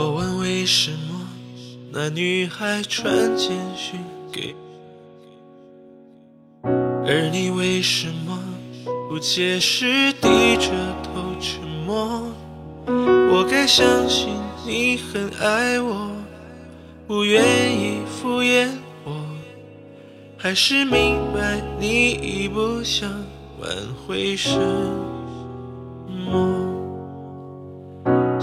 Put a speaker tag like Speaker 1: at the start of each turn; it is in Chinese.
Speaker 1: 我问为什么那女孩传简讯给，而你为什么不解释，低着头沉默？我该相信你很爱我，不愿意敷衍我，还是明白你已不想挽回什么？